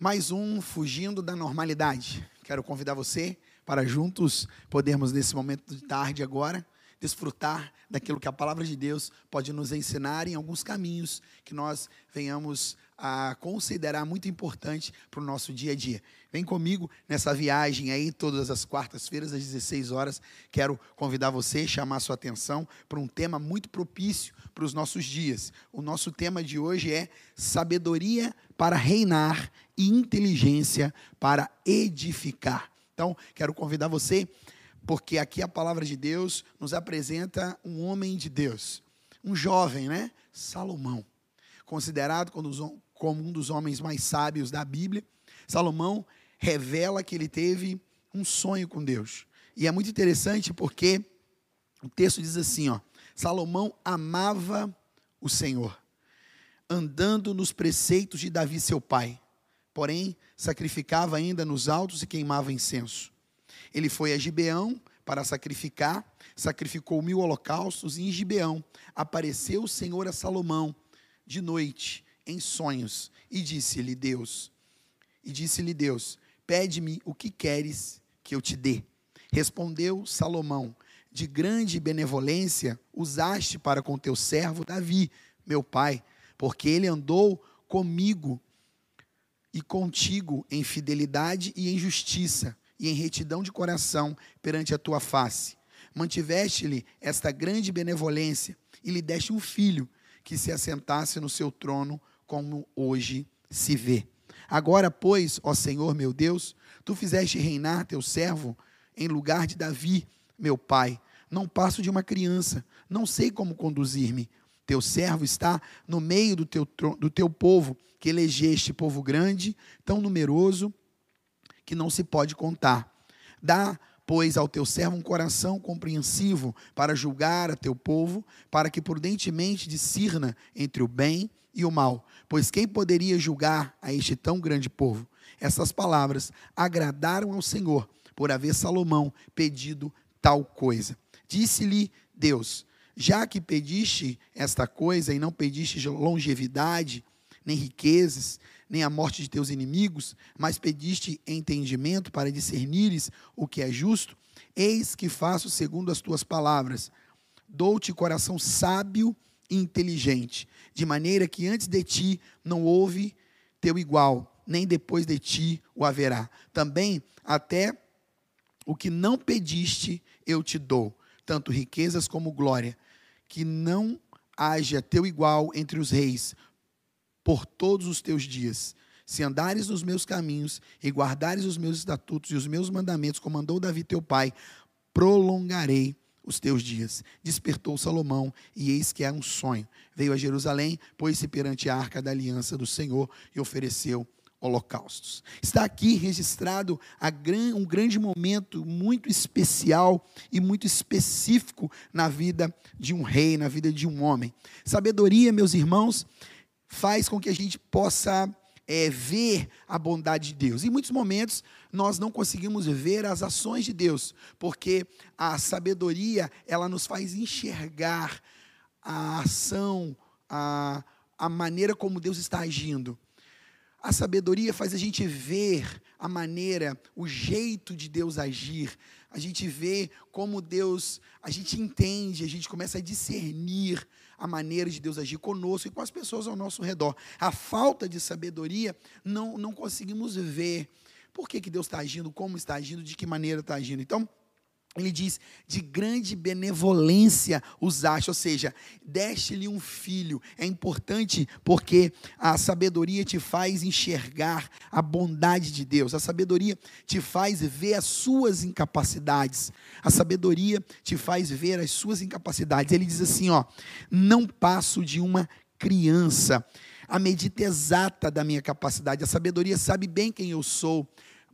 Mais um fugindo da normalidade. Quero convidar você para juntos podermos, nesse momento de tarde agora, desfrutar daquilo que a palavra de Deus pode nos ensinar em alguns caminhos que nós venhamos a considerar muito importante para o nosso dia a dia. Vem comigo nessa viagem aí, todas as quartas-feiras, às 16 horas. Quero convidar você, chamar sua atenção para um tema muito propício para os nossos dias. O nosso tema de hoje é sabedoria para reinar e inteligência para edificar. Então, quero convidar você, porque aqui a palavra de Deus nos apresenta um homem de Deus, um jovem, né? Salomão, considerado como um dos homens mais sábios da Bíblia. Salomão revela que ele teve um sonho com Deus. E é muito interessante porque o texto diz assim, ó: Salomão amava o Senhor, andando nos preceitos de Davi seu pai porém sacrificava ainda nos altos e queimava incenso. Ele foi a Gibeão para sacrificar, sacrificou mil holocaustos, e em Gibeão apareceu o Senhor a Salomão de noite, em sonhos, e disse-lhe Deus, e disse-lhe Deus, pede-me o que queres que eu te dê. Respondeu Salomão, de grande benevolência usaste para com teu servo Davi, meu pai, porque ele andou comigo e contigo em fidelidade e em justiça, e em retidão de coração perante a tua face. Mantiveste-lhe esta grande benevolência, e lhe deste um filho que se assentasse no seu trono, como hoje se vê. Agora, pois, ó Senhor meu Deus, tu fizeste reinar teu servo em lugar de Davi, meu pai. Não passo de uma criança, não sei como conduzir-me. Teu servo está no meio do teu, do teu povo, que elegeste povo grande, tão numeroso, que não se pode contar. Dá, pois, ao teu servo um coração compreensivo para julgar a teu povo, para que prudentemente discirna entre o bem e o mal. Pois quem poderia julgar a este tão grande povo? Essas palavras agradaram ao Senhor, por haver Salomão pedido tal coisa. Disse-lhe Deus: já que pediste esta coisa e não pediste longevidade, nem riquezas, nem a morte de teus inimigos, mas pediste entendimento para discernires o que é justo, eis que faço segundo as tuas palavras. Dou-te coração sábio inteligente, de maneira que antes de ti não houve teu igual, nem depois de ti o haverá. Também até o que não pediste eu te dou, tanto riquezas como glória que não haja teu igual entre os reis por todos os teus dias. Se andares nos meus caminhos e guardares os meus estatutos e os meus mandamentos, como mandou Davi teu pai, prolongarei os teus dias. Despertou Salomão, e eis que era um sonho. Veio a Jerusalém, pôs-se perante a arca da aliança do Senhor e ofereceu holocaustos. Está aqui registrado um grande momento muito especial e muito específico na vida de um rei, na vida de um homem. Sabedoria, meus irmãos, faz com que a gente possa é, ver a bondade de Deus. Em muitos momentos nós não conseguimos ver as ações de Deus, porque a sabedoria ela nos faz enxergar a ação, a, a maneira como Deus está agindo. A sabedoria faz a gente ver a maneira, o jeito de Deus agir. A gente vê como Deus, a gente entende, a gente começa a discernir a maneira de Deus agir conosco e com as pessoas ao nosso redor. A falta de sabedoria, não, não conseguimos ver por que, que Deus está agindo, como está agindo, de que maneira está agindo. Então, ele diz, de grande benevolência usaste, ou seja, deste-lhe um filho. É importante porque a sabedoria te faz enxergar a bondade de Deus, a sabedoria te faz ver as suas incapacidades, a sabedoria te faz ver as suas incapacidades. Ele diz assim: ó, não passo de uma criança, a medida exata da minha capacidade, a sabedoria sabe bem quem eu sou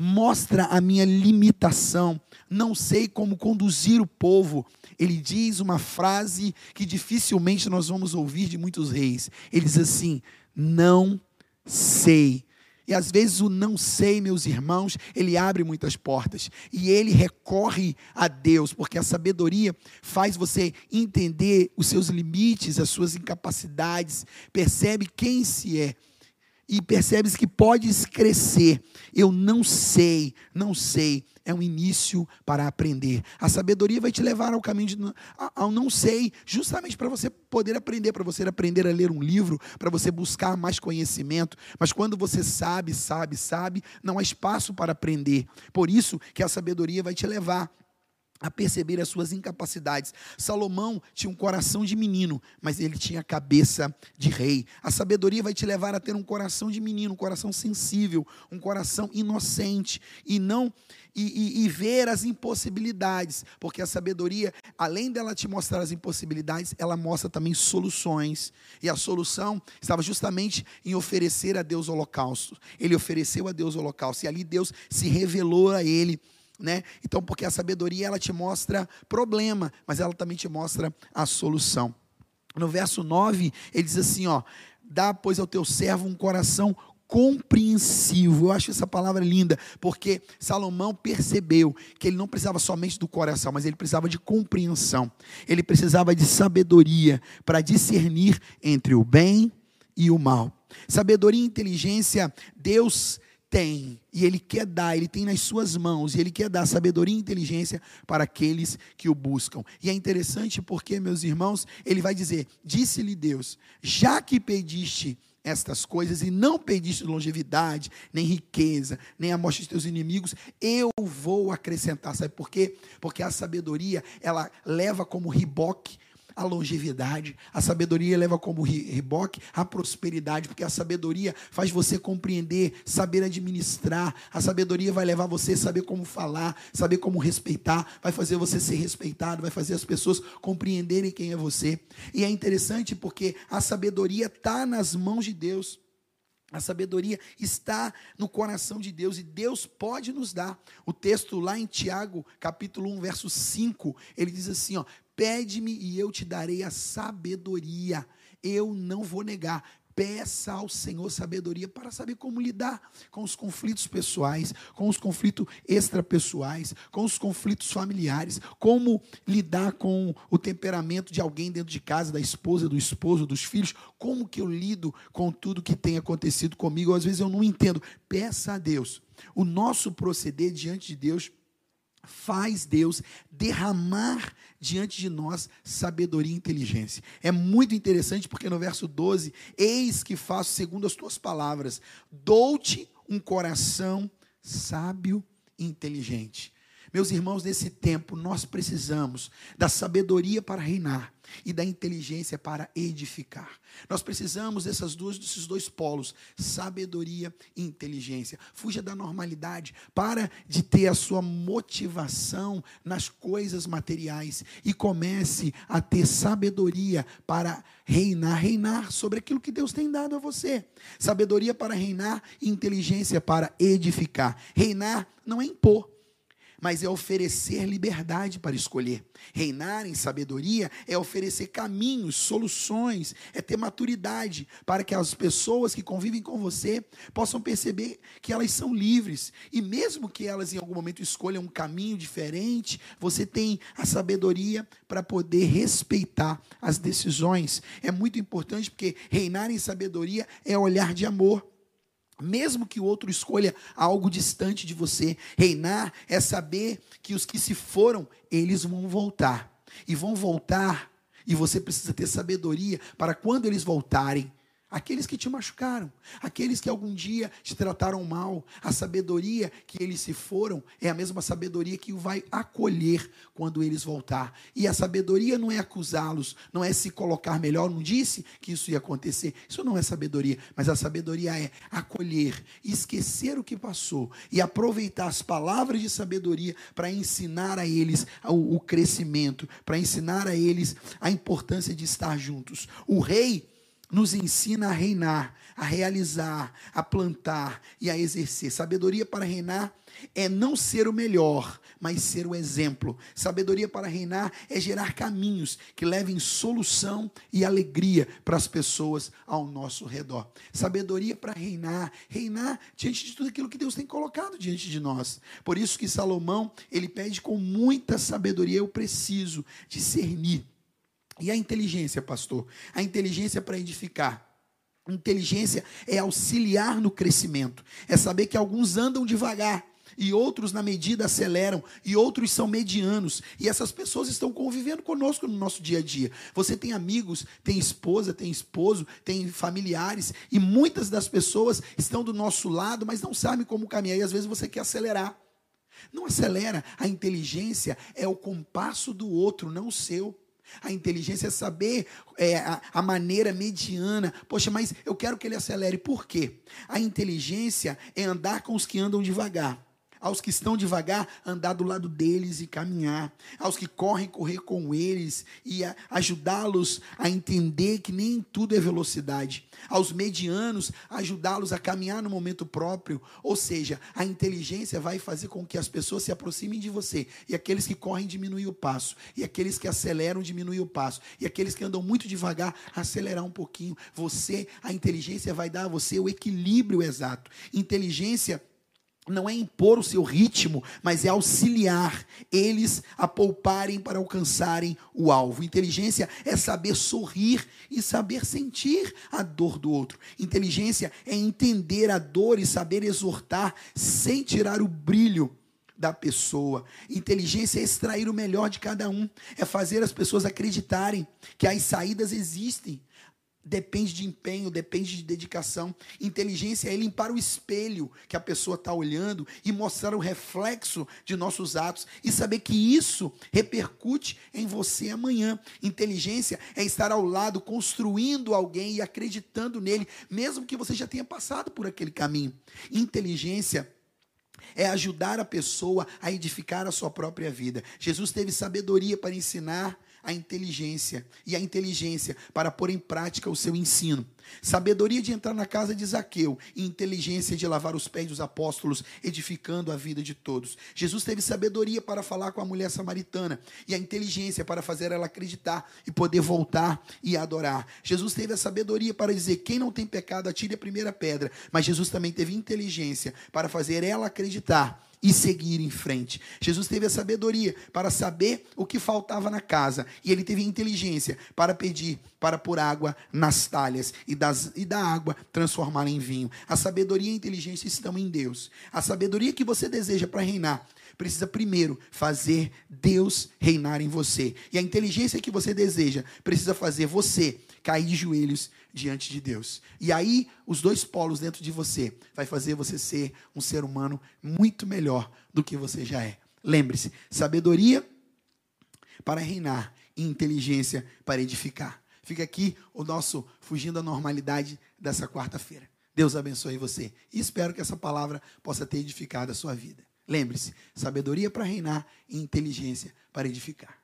mostra a minha limitação, não sei como conduzir o povo. Ele diz uma frase que dificilmente nós vamos ouvir de muitos reis. Ele diz assim: Não sei. E às vezes o não sei, meus irmãos, ele abre muitas portas. E ele recorre a Deus, porque a sabedoria faz você entender os seus limites, as suas incapacidades, percebe quem se é e percebes que podes crescer. Eu não sei, não sei. É um início para aprender. A sabedoria vai te levar ao caminho de, ao não sei, justamente para você poder aprender, para você aprender a ler um livro, para você buscar mais conhecimento. Mas quando você sabe, sabe, sabe, não há espaço para aprender. Por isso que a sabedoria vai te levar a perceber as suas incapacidades. Salomão tinha um coração de menino, mas ele tinha a cabeça de rei. A sabedoria vai te levar a ter um coração de menino, um coração sensível, um coração inocente e não e, e, e ver as impossibilidades, porque a sabedoria, além dela te mostrar as impossibilidades, ela mostra também soluções. E a solução estava justamente em oferecer a Deus holocausto. Ele ofereceu a Deus holocausto e ali Deus se revelou a ele né? Então, porque a sabedoria ela te mostra problema, mas ela também te mostra a solução. No verso 9, ele diz assim, ó: "Dá pois ao teu servo um coração compreensivo. Eu acho essa palavra linda, porque Salomão percebeu que ele não precisava somente do coração, mas ele precisava de compreensão. Ele precisava de sabedoria para discernir entre o bem e o mal. Sabedoria e inteligência, Deus tem e ele quer dar, ele tem nas suas mãos e ele quer dar sabedoria e inteligência para aqueles que o buscam. E é interessante porque, meus irmãos, ele vai dizer: Disse-lhe Deus, já que pediste estas coisas e não pediste longevidade, nem riqueza, nem a morte de teus inimigos, eu vou acrescentar. Sabe por quê? Porque a sabedoria, ela leva como riboque a longevidade, a sabedoria leva como reboque a prosperidade, porque a sabedoria faz você compreender, saber administrar, a sabedoria vai levar você a saber como falar, saber como respeitar, vai fazer você ser respeitado, vai fazer as pessoas compreenderem quem é você. E é interessante porque a sabedoria está nas mãos de Deus. A sabedoria está no coração de Deus e Deus pode nos dar. O texto lá em Tiago, capítulo 1, verso 5, ele diz assim, ó: Pede-me e eu te darei a sabedoria. Eu não vou negar. Peça ao Senhor sabedoria para saber como lidar com os conflitos pessoais, com os conflitos extrapessoais, com os conflitos familiares, como lidar com o temperamento de alguém dentro de casa, da esposa, do esposo, dos filhos, como que eu lido com tudo que tem acontecido comigo. Às vezes eu não entendo. Peça a Deus. O nosso proceder diante de Deus faz Deus derramar diante de nós sabedoria e inteligência. É muito interessante porque no verso 12, eis que faço segundo as tuas palavras, dou-te um coração sábio e inteligente. Meus irmãos, nesse tempo nós precisamos da sabedoria para reinar e da inteligência para edificar. Nós precisamos dessas duas, desses dois polos, sabedoria e inteligência. Fuja da normalidade, para de ter a sua motivação nas coisas materiais e comece a ter sabedoria para reinar, reinar sobre aquilo que Deus tem dado a você. Sabedoria para reinar e inteligência para edificar. Reinar não é impor mas é oferecer liberdade para escolher. Reinar em sabedoria é oferecer caminhos, soluções, é ter maturidade para que as pessoas que convivem com você possam perceber que elas são livres e mesmo que elas em algum momento escolham um caminho diferente, você tem a sabedoria para poder respeitar as decisões. É muito importante porque reinar em sabedoria é olhar de amor. Mesmo que o outro escolha algo distante de você, reinar é saber que os que se foram, eles vão voltar. E vão voltar, e você precisa ter sabedoria para quando eles voltarem, Aqueles que te machucaram, aqueles que algum dia te trataram mal, a sabedoria que eles se foram é a mesma sabedoria que o vai acolher quando eles voltar. E a sabedoria não é acusá-los, não é se colocar melhor, não disse que isso ia acontecer. Isso não é sabedoria, mas a sabedoria é acolher, esquecer o que passou e aproveitar as palavras de sabedoria para ensinar a eles o, o crescimento, para ensinar a eles a importância de estar juntos. O rei nos ensina a reinar, a realizar, a plantar e a exercer. Sabedoria para reinar é não ser o melhor, mas ser o exemplo. Sabedoria para reinar é gerar caminhos que levem solução e alegria para as pessoas ao nosso redor. Sabedoria para reinar, reinar diante de tudo aquilo que Deus tem colocado diante de nós. Por isso que Salomão, ele pede com muita sabedoria, eu preciso discernir e a inteligência, pastor? A inteligência para edificar. Inteligência é auxiliar no crescimento, é saber que alguns andam devagar e outros, na medida, aceleram, e outros são medianos, e essas pessoas estão convivendo conosco no nosso dia a dia. Você tem amigos, tem esposa, tem esposo, tem familiares, e muitas das pessoas estão do nosso lado, mas não sabem como caminhar, e às vezes você quer acelerar. Não acelera, a inteligência é o compasso do outro, não o seu. A inteligência é saber é, a, a, maneira mediana. Poxa, mas eu quero que ele acelere. Por quê? A inteligência é andar com os que andam devagar. Aos que estão devagar, andar do lado deles e caminhar. Aos que correm, correr com eles e ajudá-los a entender que nem tudo é velocidade. Aos medianos, ajudá-los a caminhar no momento próprio. Ou seja, a inteligência vai fazer com que as pessoas se aproximem de você. E aqueles que correm, diminuir o passo. E aqueles que aceleram, diminuir o passo. E aqueles que andam muito devagar, acelerar um pouquinho. Você, a inteligência vai dar a você o equilíbrio exato. Inteligência não é impor o seu ritmo, mas é auxiliar eles a pouparem para alcançarem o alvo. Inteligência é saber sorrir e saber sentir a dor do outro. Inteligência é entender a dor e saber exortar sem tirar o brilho da pessoa. Inteligência é extrair o melhor de cada um, é fazer as pessoas acreditarem que as saídas existem, Depende de empenho, depende de dedicação. Inteligência é limpar o espelho que a pessoa está olhando e mostrar o reflexo de nossos atos e saber que isso repercute em você amanhã. Inteligência é estar ao lado, construindo alguém e acreditando nele, mesmo que você já tenha passado por aquele caminho. Inteligência é ajudar a pessoa a edificar a sua própria vida. Jesus teve sabedoria para ensinar a inteligência e a inteligência para pôr em prática o seu ensino. Sabedoria de entrar na casa de Zaqueu e inteligência de lavar os pés dos apóstolos, edificando a vida de todos. Jesus teve sabedoria para falar com a mulher samaritana e a inteligência para fazer ela acreditar e poder voltar e adorar. Jesus teve a sabedoria para dizer: quem não tem pecado, atire a primeira pedra. Mas Jesus também teve inteligência para fazer ela acreditar e seguir em frente. Jesus teve a sabedoria para saber o que faltava na casa e ele teve a inteligência para pedir para pôr água nas talhas e, das, e da água transformar em vinho. A sabedoria e a inteligência estão em Deus. A sabedoria que você deseja para reinar precisa primeiro fazer Deus reinar em você. E a inteligência que você deseja precisa fazer você cair de joelhos diante de Deus. E aí, os dois polos dentro de você vai fazer você ser um ser humano muito melhor do que você já é. Lembre-se, sabedoria para reinar e inteligência para edificar. Fica aqui o nosso fugindo da normalidade dessa quarta-feira. Deus abençoe você e espero que essa palavra possa ter edificado a sua vida. Lembre-se, sabedoria para reinar e inteligência para edificar.